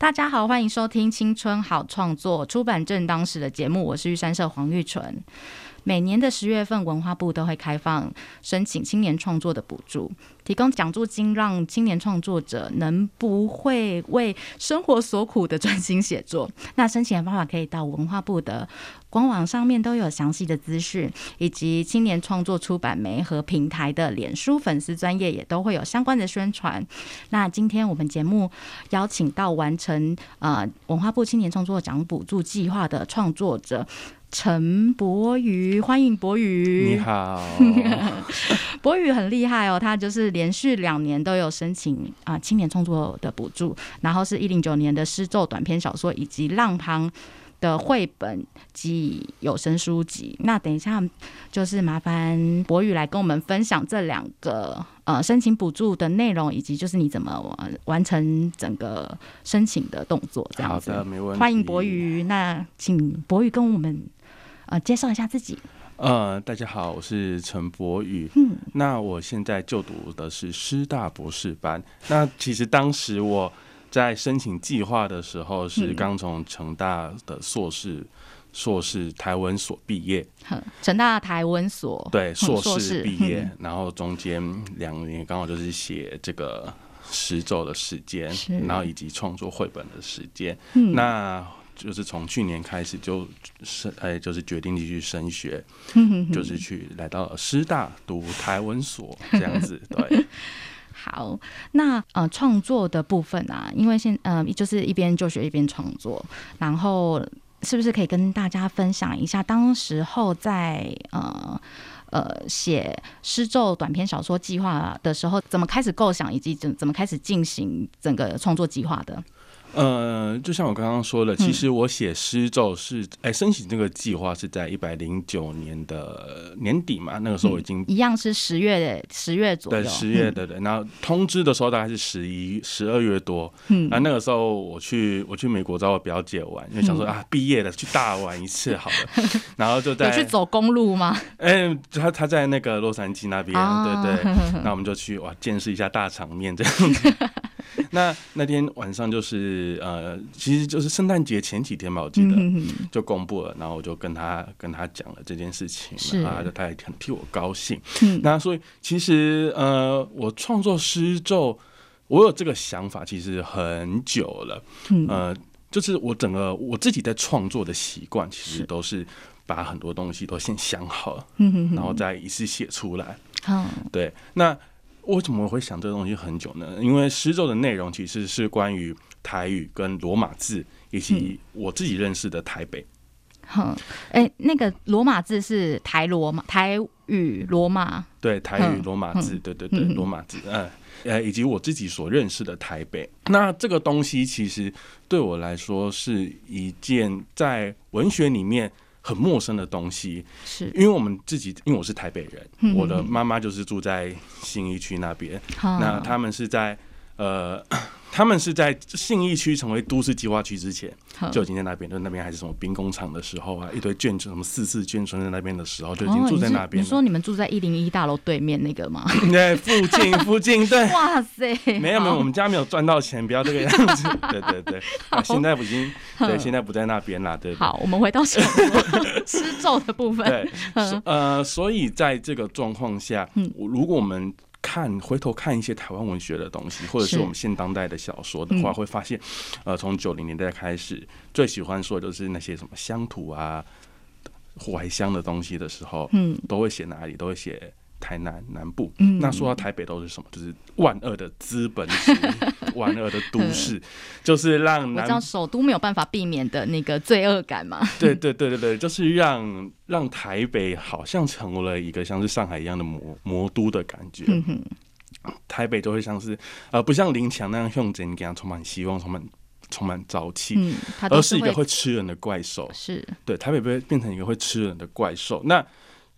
大家好，欢迎收听《青春好创作》出版正当时的节目，我是玉山社黄玉纯。每年的十月份，文化部都会开放申请青年创作的补助，提供奖助金，让青年创作者能不会为生活所苦的专心写作。那申请的方法可以到文化部的官网上面都有详细的资讯，以及青年创作出版媒和平台的脸书粉丝专业也都会有相关的宣传。那今天我们节目邀请到完成呃文化部青年创作奖补助计划的创作者。陈博宇，欢迎博宇。你好，博宇很厉害哦，他就是连续两年都有申请啊青年创作的补助，然后是一零九年的诗咒短篇小说以及浪旁的绘本及有声书籍。那等一下就是麻烦博宇来跟我们分享这两个呃申请补助的内容，以及就是你怎么完成整个申请的动作。这样子，好的，没问题。欢迎博宇，那请博宇跟我们。呃，介绍一下自己。呃，大家好，我是陈博宇。嗯，那我现在就读的是师大博士班。那其实当时我在申请计划的时候，是刚从成大的硕士硕士台文所毕业。成大台文所对硕士毕业，然后中间两年刚好就是写这个十周的时间，然后以及创作绘本的时间。那就是从去年开始就是，哎，就是决定继续升学，就是去来到师大读台文所这样子。对，好，那呃，创作的部分啊，因为现呃，就是一边就学一边创作，然后是不是可以跟大家分享一下，当时候在呃呃写诗咒短篇小说计划的时候，怎么开始构想，以及怎怎么开始进行整个创作计划的？呃，就像我刚刚说的，其实我写诗咒是，哎，申请这个计划是在一百零九年的年底嘛，那个时候已经一样是十月的十月左右，对，十月的对，然后通知的时候大概是十一十二月多，嗯，啊，那个时候我去我去美国找我表姐玩，因为想说啊，毕业了去大玩一次好了，然后就在去走公路吗？哎，他他在那个洛杉矶那边，对对，那我们就去哇见识一下大场面这样子。那那天晚上就是呃，其实就是圣诞节前几天吧，我记得就公布了，然后我就跟他跟他讲了这件事情，啊，他也很替我高兴。那所以其实呃，我创作诗咒，我有这个想法其实很久了，呃，就是我整个我自己在创作的习惯，其实都是把很多东西都先想好，然后再一次写出来。好。对，那。为什么会想这个东西很久呢？因为诗咒的内容其实是关于台语跟罗马字，以及我自己认识的台北。哼，哎，那个罗马字是台罗马台语罗马，对，台语罗马字，对对对，罗马字，嗯，呃，以及我自己所认识的台北。那这个东西其实对我来说是一件在文学里面。很陌生的东西，是。因为我们自己，因为我是台北人，我的妈妈就是住在新一区那边，那他们是在呃。他们是在信义区成为都市计划区之前，就已经在那边。就那边还是什么兵工厂的时候啊，一堆眷村，什么四四眷村在那边的时候，就已经住在那边。你说你们住在一零一大楼对面那个吗？对，附近附近对。哇塞！没有没有，我们家没有赚到钱，不要这个样子。对对对，现在已经对，现在不在那边了。对。好，我们回到吃咒的部分。对，呃，所以在这个状况下，嗯如果我们。看，回头看一些台湾文学的东西，或者是我们现当代的小说的话，会发现，呃，从九零年代开始，最喜欢说的就是那些什么乡土啊、怀乡的东西的时候，嗯，都会写哪里，都会写。台南南部，那说到台北都是什么？就是万恶的资本主义，万恶的都市，就是让我知道首都没有办法避免的那个罪恶感嘛。对对对对对，就是让让台北好像成为了一个像是上海一样的魔魔都的感觉。台北就会像是呃，不像林强那样用真，给他充满希望，充满。充满朝气，而是一个会吃人的怪兽。是对，台北被变成一个会吃人的怪兽。那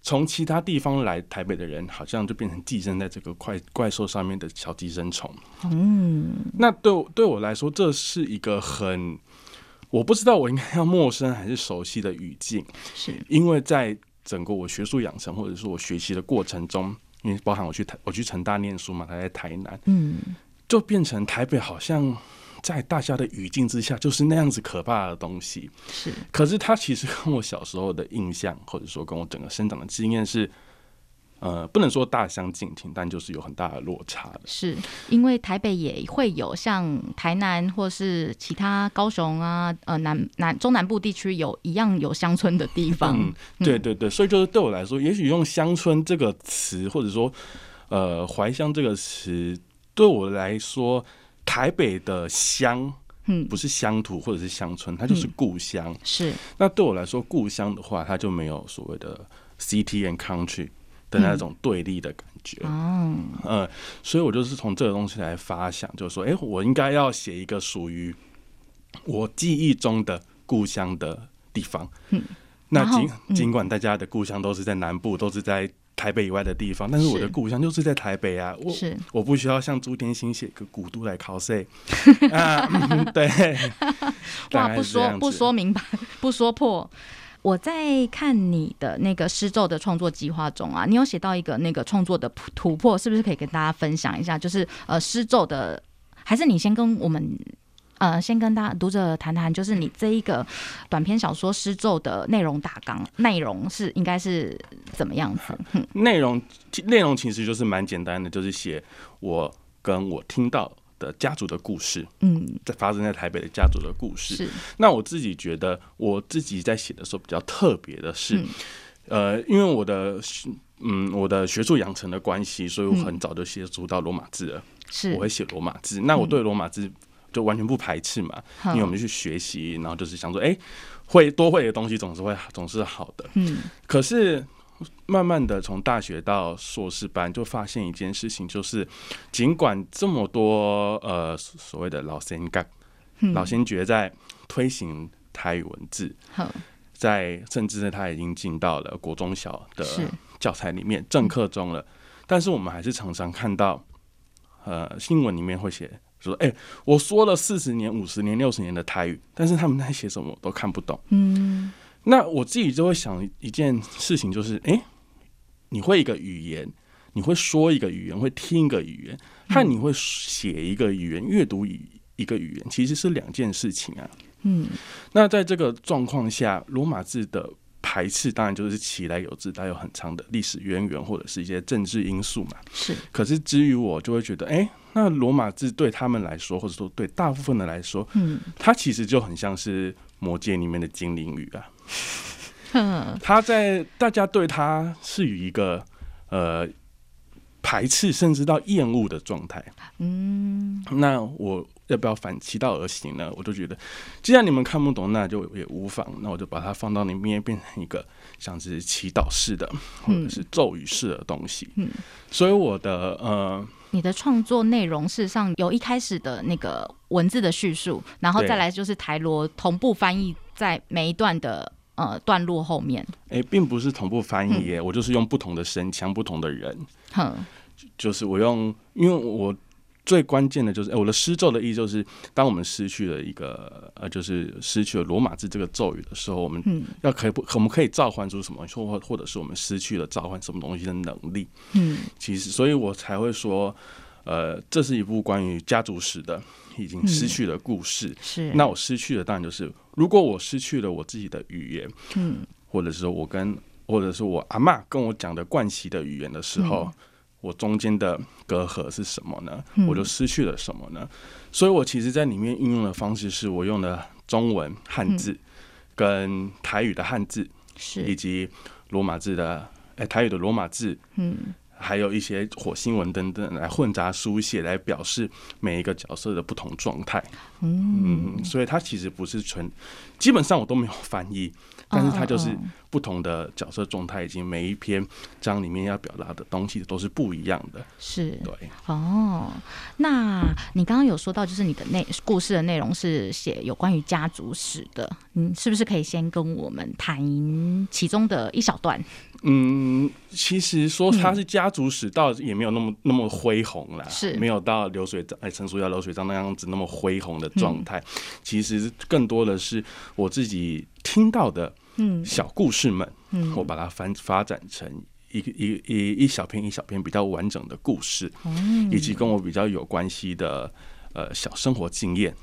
从其他地方来台北的人，好像就变成寄生在这个怪怪兽上面的小寄生虫。嗯。那对对我来说，这是一个很我不知道我应该要陌生还是熟悉的语境，是。因为在整个我学术养成或者是我学习的过程中，因为包含我去台我去成大念书嘛，他在台南，嗯。就变成台北好像在大家的语境之下就是那样子可怕的东西。是可是它其实跟我小时候的印象，或者说跟我整个生长的经验是，呃，不能说大相径庭，但就是有很大的落差的。是，因为台北也会有像台南或是其他高雄啊，呃南南中南部地区有一样有乡村的地方。嗯，对对对，所以就是对我来说，也许用乡村这个词，或者说呃怀乡这个词，对我来说，台北的乡嗯，不是乡土或者是乡村，它就是故乡。是那对我来说，故乡的话，它就没有所谓的 city and country 的那种对立的感觉。哦，嗯，所以我就是从这个东西来发想，就是说，哎、我应该要写一个属于我记忆中的故乡的地方。嗯，那尽嗯尽管大家的故乡都是在南部，都是在台北以外的地方，但是我的故乡就是在台北啊。我是我不需要像朱天心写个古都来考 C 啊，嗯 对，大哇，不说不说明白，不说破。我在看你的那个诗咒的创作计划中啊，你有写到一个那个创作的突突破，是不是可以跟大家分享一下？就是呃诗咒的，还是你先跟我们呃先跟大家读者谈谈，就是你这一个短篇小说诗咒的内容大纲，内容是应该是怎么样子？嗯内容其内容其实就是蛮简单的，就是写我跟我听到的家族的故事，嗯，在发生在台北的家族的故事。是那我自己觉得，我自己在写的时候比较特别的是，嗯呃，因为我的嗯我的学术养成的关系，所以我很早就接触到罗马字了。是，我会写罗马字，那我对罗马字就完全不排斥嘛，因为我们去学习，然后就是想说，哎、会多会的东西总是会总是好的。嗯。可是慢慢的从大学到硕士班，就发现一件事情，就是尽管这么多呃所谓的老先干、嗯。老先觉在推行台语文字，好。在甚至是他已经进到了国中小的教材里面正课中了，但是我们还是常常看到呃新闻里面会写。说，哎、我说了四十年、五十年、六十年的台语，但是他们在写什么我都看不懂。嗯那我自己就会想一件事情，就是，诶，你会一个语言，你会说一个语言，会听一个语言，和你会写一个语言、阅读语一个语言，其实是两件事情啊。嗯那在这个状况下，罗马字的排斥，当然就是其来有自，带有很长的历史渊源，或者是一些政治因素嘛。是可是至于我，就会觉得，诶，那罗马字对他们来说，或者说对大部分的来说，嗯它其实就很像是魔界里面的精灵语啊。嗯他在大家对他是以一个呃排斥甚至到厌恶的状态。嗯那我要不要反其道而行呢？我就觉得，既然你们看不懂，那就也无妨。那我就把它放到里面，变成一个像是祈祷式的或者是咒语式的东西。嗯所以我的呃你的创作内容事实上有一开始的那个文字的叙述，然后再来就是台罗同步翻译在每一段的呃段落后面。诶，并不是同步翻译耶，我就是用不同的声腔、不同的人，哼，就是我用，因为我最关键的就是，哎、我的诗咒的意义就是，当我们失去了一个呃，就是失去了罗马字这个咒语的时候，我们嗯。要可以不，我们可以召唤出什么，或或者是我们失去了召唤什么东西的能力。嗯。其实，所以我才会说，呃，这是一部关于家族史的已经失去的故事。是。那我失去的当然就是，如果我失去了我自己的语言，嗯。或者是我跟，或者是我阿妈跟我讲的惯习的语言的时候，嗯我中间的隔阂是什么呢？嗯我就失去了什么呢？所以我其实在里面运用的方式是我用的中文汉字、跟台语的汉字，以及罗马字的，哎、台语的罗马字。嗯还有一些火星文等等来混杂书写，来表示每一个角色的不同状态。嗯，所以它其实不是纯，基本上我都没有翻译，但是它就是不同的角色状态，以及每一篇章里面要表达的东西都是不一样的。是，对。哦，那你刚刚有说到，就是你的内故事的内容是写有关于家族史的，嗯，是不是可以先跟我们谈其中的一小段？嗯，其实说它是家族史，倒也没有那么那么恢宏啦，是没有到流水账哎，陈述要流水账那样子那么恢宏的状态。其实更多的是我自己听到的，嗯，小故事们，嗯，我把它翻发展成一个一一一小篇一小篇比较完整的故事，嗯以及跟我比较有关系的呃小生活经验。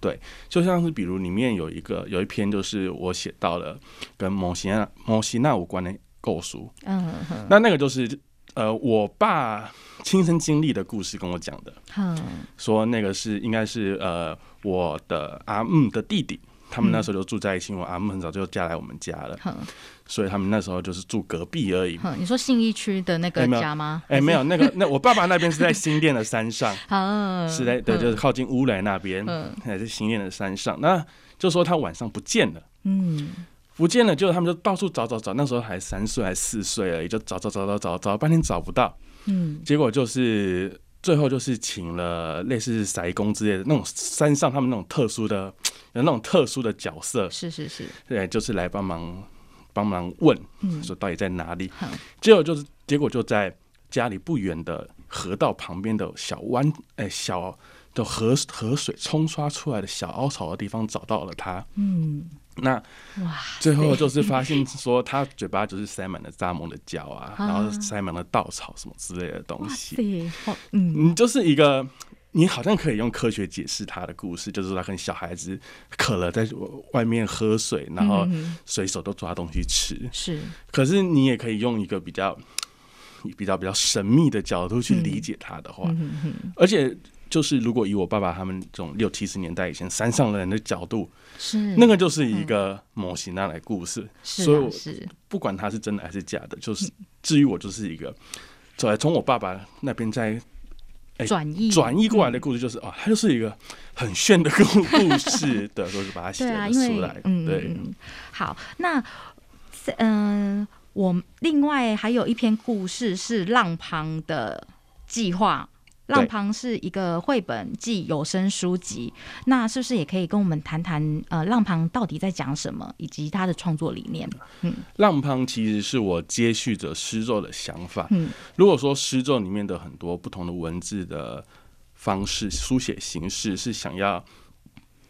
对，就像是比如里面有一个有一篇，就是我写到了跟摩西纳摩西纳无关的。构书，嗯，那那个就是呃，我爸亲身经历的故事跟我讲的，嗯，说那个是应该是呃，我的阿姆的弟弟，他们那时候就住在一起，我阿姆很早就嫁来我们家了，所以他们那时候就是住隔壁而已。你说信义区的那个家吗？哎，没有，那个那我爸爸那边是在新店的山上，是在对，就是靠近乌来那边，还是新店的山上。那就说他晚上不见了，嗯。不见了，就他们就到处找找找，那时候还三岁还四岁而已，就找找找找找找半天找不到，嗯，结果就是最后就是请了类似塞工之类的那种山上他们那种特殊的 有那种特殊的角色，是是是，对，就是来帮忙帮忙问，说到底在哪里，结果就是结果就在家里不远的河道旁边的小湾，哎，小的河河水冲刷出来的小凹槽的地方找到了他，嗯。那哇，最后就是发现说他嘴巴就是塞满了蚱蜢的胶啊，然后塞满了稻草什么之类的东西。嗯，你就是一个，你好像可以用科学解释他的故事，就是他跟小孩子渴了在外面喝水，然后随手都抓东西吃。是，可是你也可以用一个比较比较比较神秘的角度去理解他的话，而且。就是如果以我爸爸他们这种六七十年代以前山上的人的角度，是。那个就是一个模型那来故事，所以是。不管它是真的还是假的，就是至于我就是一个，走来从我爸爸那边在转移转移过来的故事，就是哦，它就是一个很炫的故故事，的，都是把它写出来，对。好，那嗯，我另外还有一篇故事是浪旁的计划。浪旁是一个绘本暨有声书籍，那是不是也可以跟我们谈谈？呃，浪旁到底在讲什么，以及他的创作理念？嗯，浪旁其实是我接续着诗咒的想法。嗯，如果说诗咒里面的很多不同的文字的方式、书写形式是想要，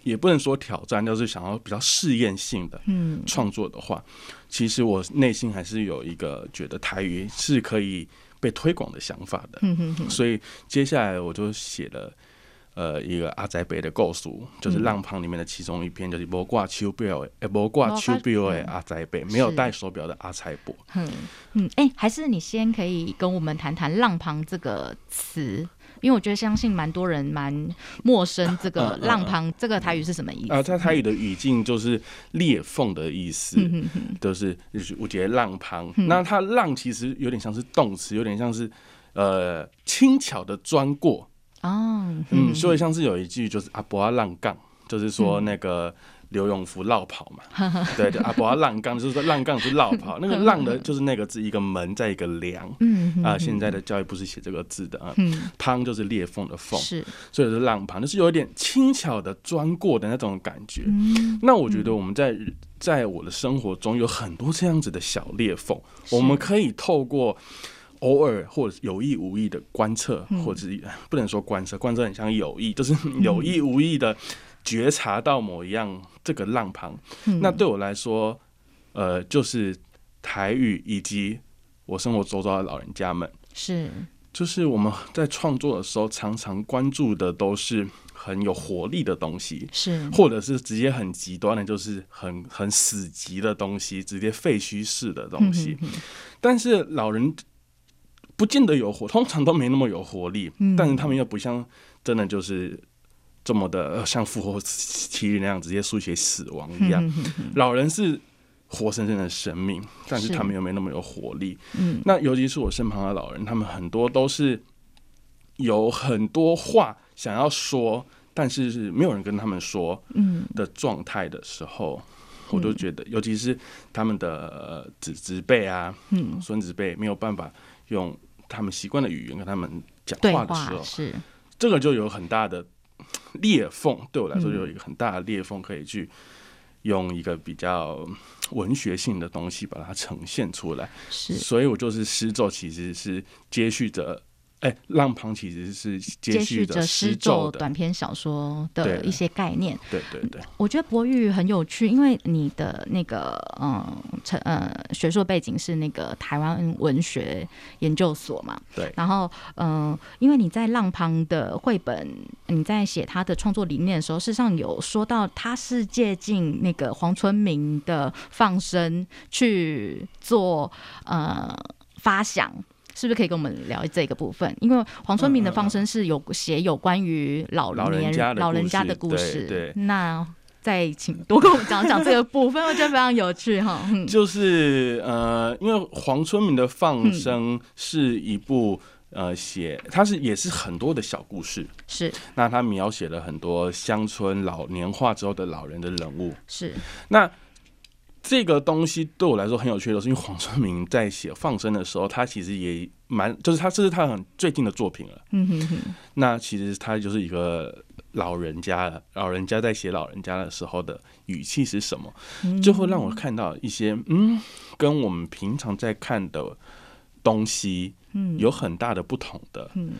也不能说挑战，就是想要比较试验性的嗯创作的话，其实我内心还是有一个觉得台语是可以。被推广的想法的，所以接下来我就写了呃一个阿宅北的构图，就是浪旁里面的其中一篇，就是无挂手表，诶，无挂手表的阿宅北，没有戴手表的阿财伯。嗯嗯，哎，还是你先可以跟我们谈谈浪旁这个词。因为我觉得相信蛮多人蛮陌生这个浪旁这个台语是什么意思啊？在台语的语境就是裂缝的意思，就是我觉得浪旁。那它浪其实有点像是动词，有点像是呃轻巧的钻过哦。嗯，所以像是有一句就是阿伯阿浪杠，就是说那个。刘永福绕跑嘛，对对，阿伯要浪杠，就是说浪杠是绕跑，那个浪的就是那个字，一个门在一个梁，啊，现在的教育部是写这个字的啊，汤就是裂缝的缝，是，所以是浪旁，就是有一点轻巧的钻过的那种感觉。那我觉得我们在在我的生活中有很多这样子的小裂缝，我们可以透过偶尔或者有意无意的观测，或者不能说观测，观测很像有意，就是有意无意的。觉察到某一样这个浪旁，那对我来说，呃，就是台语以及我生活周遭的老人家们，是，就是我们在创作的时候，常常关注的都是很有活力的东西，是，或者是直接很极端的，就是很很死寂的东西，直接废墟式的东西。但是老人不见得有活，通常都没那么有活力，但是他们又不像真的就是。这么的像复活期那样直接书写死亡一样，老人是活生生的生命，但是他们又没那么有活力。嗯，那尤其是我身旁的老人，他们很多都是有很多话想要说，但是是没有人跟他们说嗯。的状态的时候，我都觉得，尤其是他们的呃子侄辈啊、嗯，孙子辈没有办法用他们习惯的语言跟他们讲话的时候，是。这个就有很大的裂缝。对我来说，嗯就有一个很大的裂缝，可以去用一个比较文学性的东西把它呈现出来。是所以我就是诗作，其实是接续着，哎、浪旁其实是接接续着诗诗咒短。篇小说的一些概念。对对对，我觉得博玉很有趣，因为你的那个嗯成呃学术背景是那个台湾文学研究所嘛，对然后嗯、呃因为你在浪旁的绘本，你在写他的创作理念的时候，事实上有说到他是借鉴那个黄春明的放生去做呃发想。是不是可以跟我们聊这个部分？因为黄春明的放生是有写有关于老年老人家的故事。对那再请多跟我们讲讲这个部分，我觉得非常有趣哈。嗯就是呃，因为黄春明的《放生》是一部。呃，写它是也是很多的小故事，是那他描写了很多乡村老年化之后的老人的人物。是，那这个东西对我来说很有趣的是，因为黄春明在写《放生》的时候，他其实也蛮，就是他这是他很最近的作品了。嗯哼哼，那其实他就是一个老人家了，老人家在写老人家的时候的语气是什么，嗯就会让我看到一些嗯，跟我们平常在看的东西嗯有很大的不同的。嗯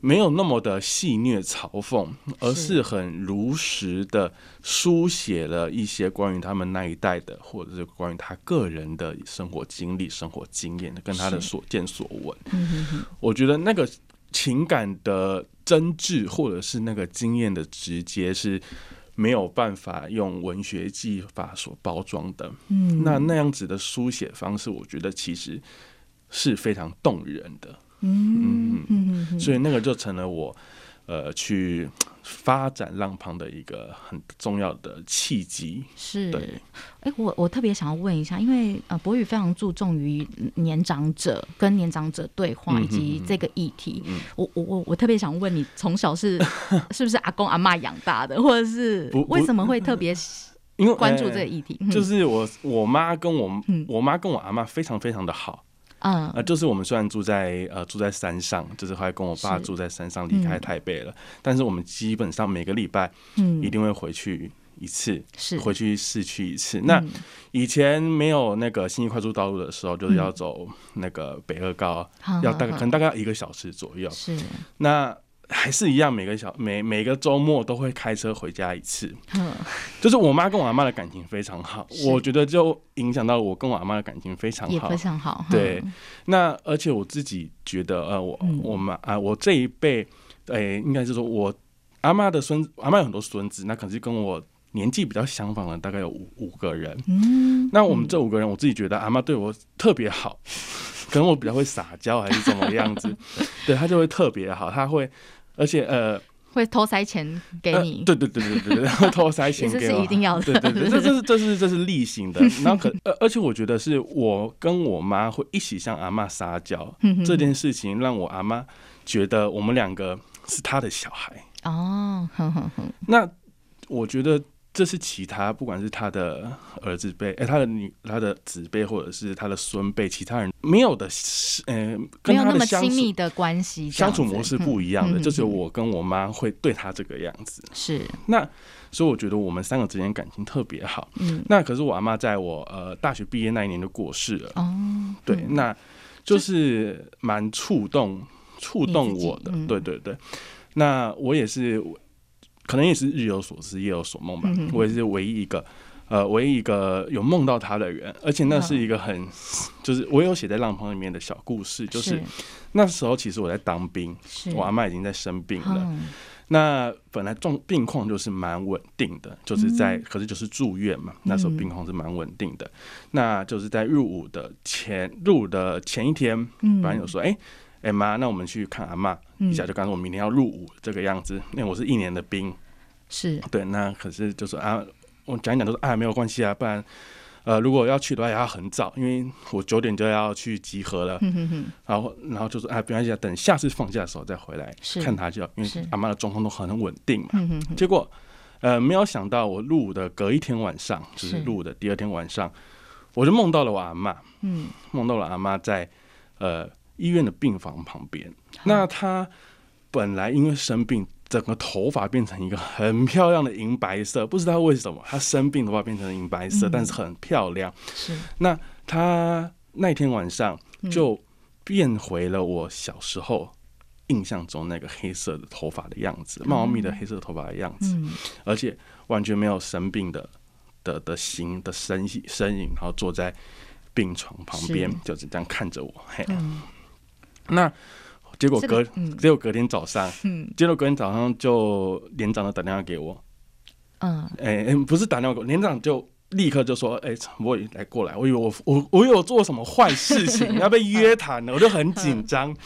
没有那么的戏谑嘲讽，而是是很如实的书写了一些关于他们那一代的，或者是关于他个人的生活经历、生活经验跟他的所见所闻。我觉得那个情感的真挚，或者是那个经验的直接，是没有办法用文学技法所包装的。嗯，那那样子的书写方式，我觉得其实是非常动人的。嗯嗯嗯，所以那个就成了我呃去 发展浪旁的一个很重要的契机。是。对，哎，我我特别想要问一下，因为呃，博宇非常注重于年长者跟年长者对话嗯以及这个议题。嗯我我我我特别想问你，从小是 是不是阿公阿妈养大的，或者是为什么会特别因为关注这个呃议题？就是我我妈跟我嗯。我妈跟我阿妈非常非常的好嗯。啊、呃就是我们虽然住在呃住在山上，就是后来跟我爸住在山上离开嗯。台北了，但是我们基本上每个礼拜嗯。一定会回去一次，是。回去市区一次。那嗯以前没有那个新义快速道路的时候，就是要走那个北二高，好要大概可能大概要一个小时左右。是。那还是一样，每个小每每个周末都会开车回家一次。嗯就是我妈跟我阿妈的感情非常好，我觉得就影响到我跟我阿妈的感情非常好也非。常好。对嗯那而且我自己觉得，呃，我嗯我妈啊，我这一辈，诶、应该是说我阿妈的孙，阿妈有很多孙子，那可能是跟我年纪比较相仿的，大概有五五个人。嗯，那我们这五个人，我自己觉得阿妈对我特别好，可能我比较会撒娇还是怎么样子，对她就会特别好，她会，而且呃，会偷塞钱给呃你，对对对对对对，会 偷塞钱给我是是一，定要的。对对对，这这是这是这是例行的。然后可呃，而且我觉得是我跟我妈会一起向阿妈撒娇这件事情，让我阿妈觉得我们两个是她的小孩。哦，那我觉得这是其他不管是他的儿子辈，哎、他的女、他的子辈，或者是他的孙辈，其他人没有的，呃，没跟有那么他的亲密的关系，相处模式不一样的，嗯就只有嗯嗯我跟我妈会对他这个样子。是，那所以我觉得我们三个之间感情特别好。嗯，那可是我阿妈在我呃大学毕业那一年就过世了，哦，对，嗯。那就是蛮触动触动我的，对对对。那我也是，可能也是日有所思夜有所梦吧。我也是唯一一个，呃，唯一一个有梦到他的人，而且那是一个很，就是我有写在浪旁里面的小故事，就是那时候其实我在当兵，我阿妈已经在生病了。嗯那本来状病况就是蛮稳定的，就是在、嗯。可是就是住院嘛，那时候病况是蛮稳定的。那就是在入伍的前入伍的前一天，嗯。本来有说，哎、哎妈，那我们去看阿妈嗯一下，就刚诉我明天要入伍这个样子。那我是一年的兵，是对，那可是就是啊，我讲一讲都是啊没有关系啊，不然呃，如果要去的话，也要很早，因为我九点就要去集合了。嗯哼哼，然后，然后就说，啊，没关系，等下次放假的时候再回来是看他就好，因为阿妈的状况都很稳定嘛。嗯哼哼，结果，呃，没有想到我入伍的隔一天晚上，就是是入伍的第二天晚上，我就梦到了我阿妈，嗯，梦到了阿妈在呃医院的病房旁边。那他本来因为生病，整个头发变成一个很漂亮的银白色，不知道为什么他生病头发变成银白色，嗯但是很漂亮。是，那他那天晚上嗯就变回了我小时候。印象中那个黑色的头发的样子，茂密的黑色头发的样子，嗯而且完全没有生病的的的形的身身影，然后坐在病床旁边，就是这样看着我。嘿，嗯，那结果隔结果隔天早上，嗯结果隔天早上就连长就打电话给我，嗯，哎、哎不是打电话给我，连长就。立刻就说：“哎、陈柏宇来过来，我以为我我我有做什么坏事情，要被约谈了，我就很紧张。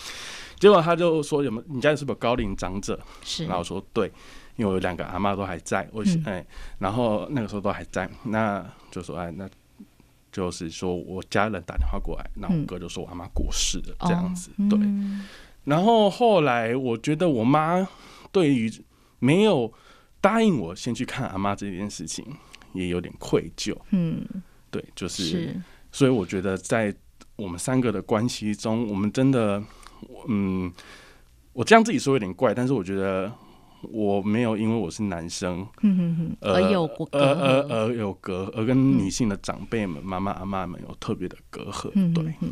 结果他就说：有没有你家里是不是有高龄长者？是然后我说对，因为我有两个阿妈都还在，我嗯哎、然后那个时候都还在，那就说哎，那就是说我家人打电话过来，那我嗯。哥就说我阿妈过世了这样子，哦对。嗯。然后后来我觉得我妈对于没有答应我先去看阿妈这件事情，也有点愧疚，嗯，对，就是，是，所以我觉得在我们三个的关系中，我们真的，嗯，我这样自己说有点怪，但是我觉得我没有因为我是男生，嗯哼哼，呃，而有过隔而而有隔，而跟女性的长辈们、妈妈阿妈们有特别的隔阂，对嗯哼，哼，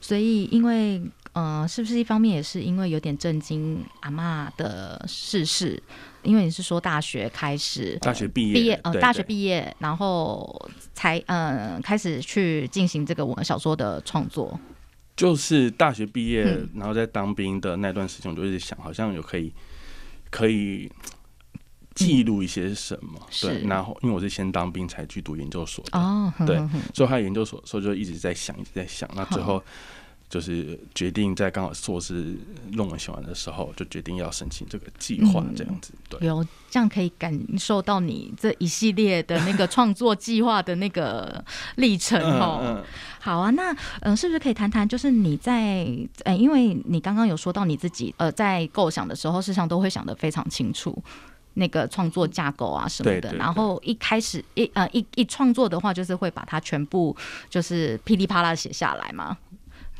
所以因为呃，是不是一方面也是因为有点震惊阿妈的逝世？因为你是说大学开始大学毕业，毕业呃，大学毕业，然后才呃开始去进行这个文小说的创作。就是大学毕业，嗯然后在当兵的那段时间，我就一直想，好像有可以可以记录一些什么。对，是然后因为我是先当兵才去读研究所的，对所以他研究所的时候就一直在想，一直在想。那最后就是决定在刚好硕士论文写完的时候，就决定要申请这个计划嗯，这样子。对，有这样可以感受到你这一系列的那个创作计划的那个历程哦。嗯，好啊，那嗯、呃是不是可以谈谈，就是你在呃，因为你刚刚有说到你自己呃，在构想的时候，事实上都会想得非常清楚。那个创作架构啊什么的，对对对然后一开始一呃一一创作的话，就是会把它全部就是噼里啪啦写下来嘛。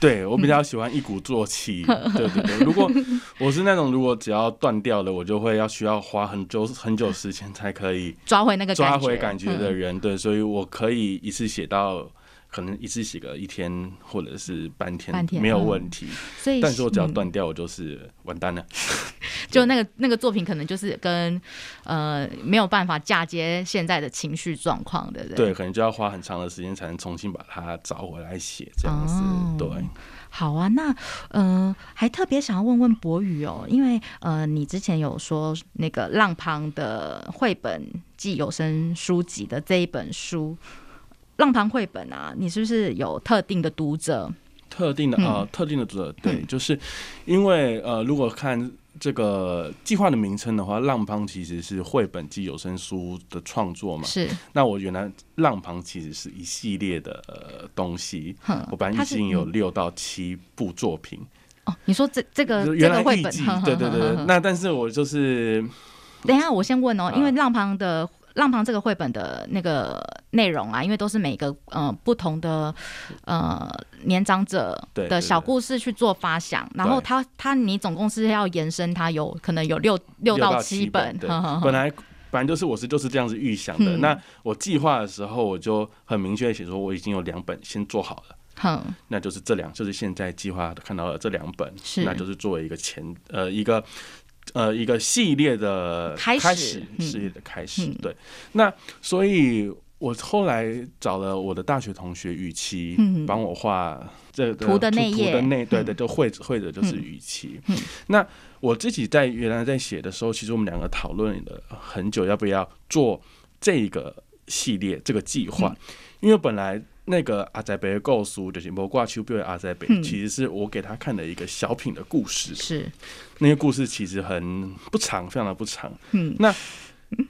对我比较喜欢一鼓作气。对对对，如果我是那种如果只要断掉了，我就会要需要花很久很久时间才可以抓回那个抓回感觉的嗯。人，对，所以我可以一次写到，可能一次写个一天或者是半天，没有半天嗯问题。所以但是我只要嗯断掉，我就是完蛋了。就那个那个作品可能就是跟呃没有办法嫁接现在的情绪状况，的人对？对，可能就要花很长的时间才能重新把它找回来写，这样子。哦对，好啊，那呃，还特别想要问问博宇哦，因为呃，你之前有说那个浪旁的绘本暨有声书籍的这一本书，浪旁绘本啊，你是不是有特定的读者？特定的嗯。呃，特定的读者，对，嗯就是因为呃，如果看这个计划的名称的话，浪旁其实是绘本及有声书的创作嘛。是，那我原来浪旁其实是一系列的呃东西，我本来已经有嗯。六到七部作品，哦，你说这这个这原来个绘本，对对对那但是我就是等一下，我先问哦，啊。因为浪旁的浪旁这个绘本的那个内容啊，因为都是每个呃不同的呃年长者的小故事去做发想，然后对。他他你总共是要延伸，它有可能有六六到七本，对。呵呵呵。本来。本来就是我是就是这样子预想的。嗯。那我计划的时候，我就很明确的写说，我已经有两本先做好了，哼。那就是这两，就是现在计划看到的这两本，是。那就是作为一个前呃一个呃一个系列的开始系列的开始。嗯对，那所以我后来找了我的大学同学雨琦嗯帮我画这个图的内图页的内对对，嗯就绘绘的就是雨琦嗯。那我自己在原来在写的时候，其实我们两个讨论了很久，要不要做这个系列这个计划，嗯因为本来。那个阿仔北的构书就是魔挂秋标阿仔北，嗯其实是我给他看的一个小品的故事。是那些故事其实很不长，非常的不长。嗯。那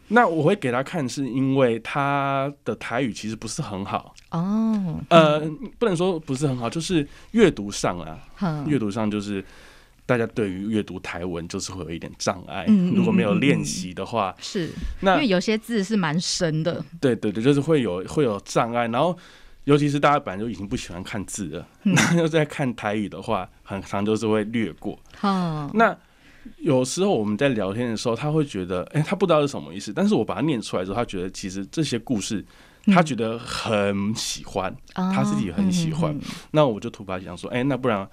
那我会给他看，是因为他的台语其实不是很好哦，呃，不能说不是很好，就是阅读上啊，哼阅读上就是大家对于阅读台文就是会有一点障碍，如果没有练习的话，是那因为有些字是蛮深的，对对对，就是会有会有障碍，然后尤其是大家本来就已经不喜欢看字了，嗯。那又在看台语的话，很常就是会略过。哈，那有时候我们在聊天的时候，他会觉得，哎、他不知道是什么意思，但是我把它念出来之后，他觉得其实这些故事。他觉得很喜欢，他自己也很喜欢。那我就突发奇想说，哎、那不然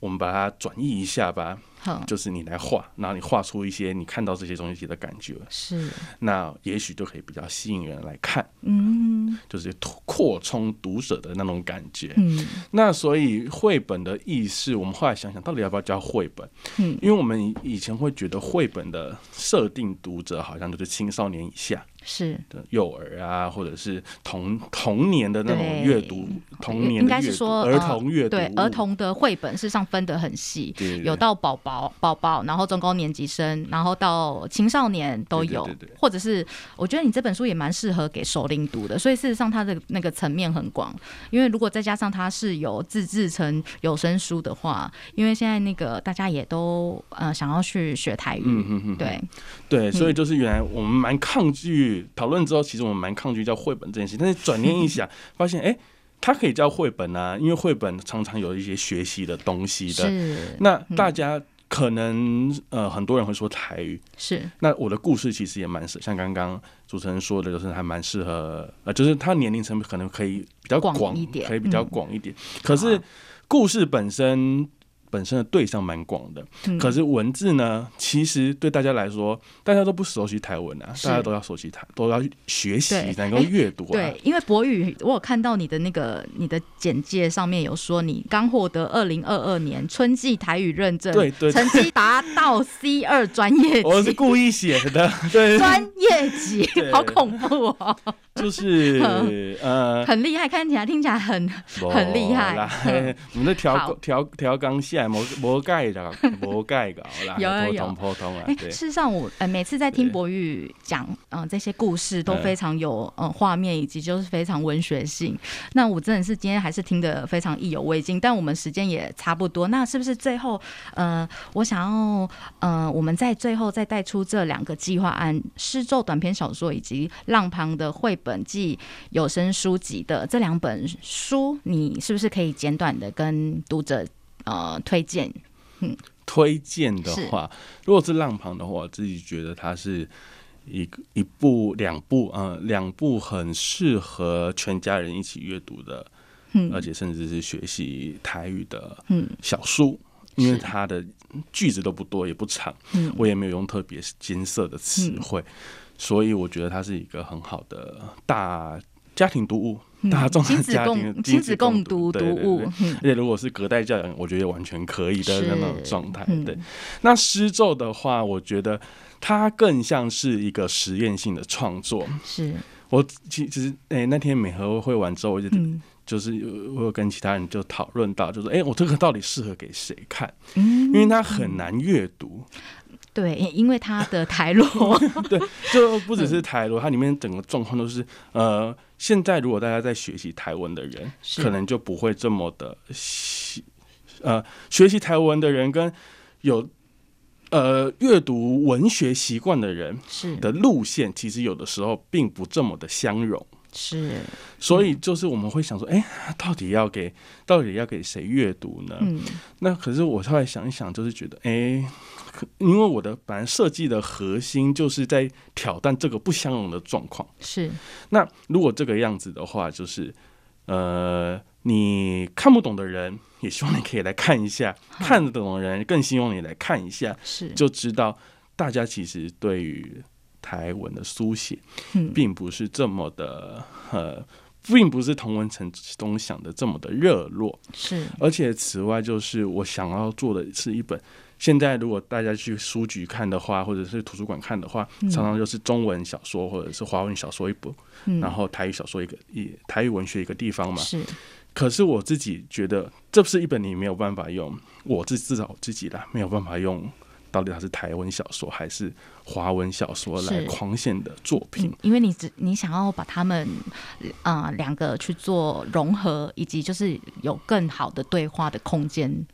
我们把它转译一下吧，好，就是你来画，然后你画出一些你看到这些东西的感觉，是，那也许就可以比较吸引人来看。嗯就是扩充读者的那种感觉。嗯那所以绘本的意识，我们后来想想，到底要不要叫绘本？嗯，因为我们以以前会觉得绘本的设定读者好像就是青少年以下是。的幼儿啊，或者是童童年的那种阅读，童年应该是说儿童阅读物，对儿童的绘本，事实上分得很细，有到宝宝、宝宝，然后中高年级生，然后到青少年都有，对对对对。或者是我觉得你这本书也蛮适合给首领读的，所以事实上它的那个层面很广，因为如果再加上它是有自制成有声书的话，因为现在那个大家也都呃想要去学台语，嗯哼哼，对，对，所以就是原来我们蛮抗拒讨论之后，其实我们蛮抗拒叫绘本这件事，但是转念一想，发现哎。诶它可以叫绘本啊，因为绘本常常有一些学习的东西的。是那大家可能呃很多人会说台语，是，那我的故事其实也蛮适，像刚刚主持人说的，就是还蛮适合呃，就是他年龄层可能可以比较广广一点。可以比较嗯。广一点。可是故事本身本身的对象蛮广的，嗯。可是文字呢，其实对大家来说，大家都不熟悉台文啊，大家都要熟悉台，都要学习才能够哎阅读啊。对，因为博宇，我有看到你的那个你的简介上面有说，你刚获得二零二二年春季台语认证，对对成绩达到 C 二专业 我是，故意写的，对，专业级，好恐怖哦，就是 呃，很厉害，看起来听起来很很厉害。我们的调调调调钢线无无改的，无改搞啦，有有普有通普通啊哎，，对事实上我呃每次在听博宇讲嗯、呃这些故事都嗯非常有嗯画面以及就是非常文学性。那我真的是今天还是听得非常意犹未尽，但我们时间也差不多。那是不是最后呃我想要呃我们在最后再带出这两个计划案：诗咒短篇小说以及浪旁的绘本暨有声书籍的这两本书，你是不是可以简短的跟读者呃推荐？嗯推荐的话，如果是浪旁的话，我自己觉得它是一个一部两部，呃，两部很适合全家人一起阅读的，嗯。而且甚至是学习台语的嗯。小书，因为它的句子都不多也不长，嗯。我也没有用特别艰涩的词汇，所以我觉得它是一个很好的大家庭读物。大众家庭共亲子共读读物，嗯而且如果是隔代教养，我觉得完全可以的是那种状态。嗯对，那诗咒的话，我觉得它更像是一个实验性的创作。是我其其实诶、那天美和会完之后，我就、嗯就是我有跟其他人就讨论到，就是诶、我这个到底适合给谁看？嗯因为它很难阅读，对，因为它的台落 对，就 不只是台罗，它里面整个状况都是呃，现在如果大家在学习台文的人，可能就不会这么的习呃，学习台文的人跟有呃阅读文学习惯的人是的路线，其实有的时候并不这么的相容。是。所以就是我们会想说，哎、到底要给到底要给谁阅读呢？嗯。那可是我后来想一想，就是觉得，哎、可因为我的本来设计的核心就是在挑战这个不相容的状况。是。那如果这个样子的话，就是呃，你看不懂的人，也希望你可以来看一下；看得懂的人，更希望你来看一下，是。就知道大家其实对于台文的书写，嗯并不是这么的呃。并不是同文层中想的这么的热络，是而且此外，就是我想要做的是一本。现在如果大家去书局看的话，或者是图书馆看的话，嗯常常就是中文小说或者是华文小说一部，嗯然后台语小说一个，一台语文学一个地方嘛。是可是我自己觉得，这是一本你没有办法用，我自至少我自己啦，没有办法用到底它是台湾小说还是华文小说来框线的作品。因为你只你想要把他们啊两个去做融合，以及就是有更好的对话的空间。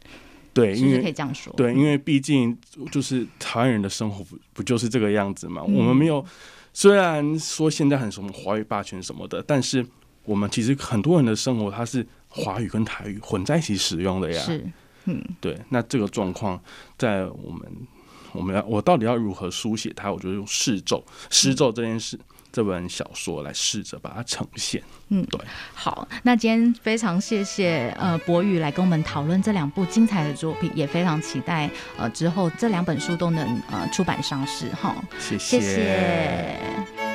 对，因为可以这样说。对，因为毕竟就是台湾人的生活不不就是这个样子嘛？我们没有，虽然说现在很什么华语霸权什么的，但是我们其实很多人的生活，它是华语跟台语混在一起使用的呀。是，嗯，对。那这个状况在我们，我们要我到底要如何书写它？我觉得用诗咒，诗咒这件事。这本小说来试着把它呈现。嗯，对。好，那今天非常谢谢呃博宇来跟我们讨论这两部精彩的作品，也非常期待呃之后这两本书都能呃出版上市哈。谢谢。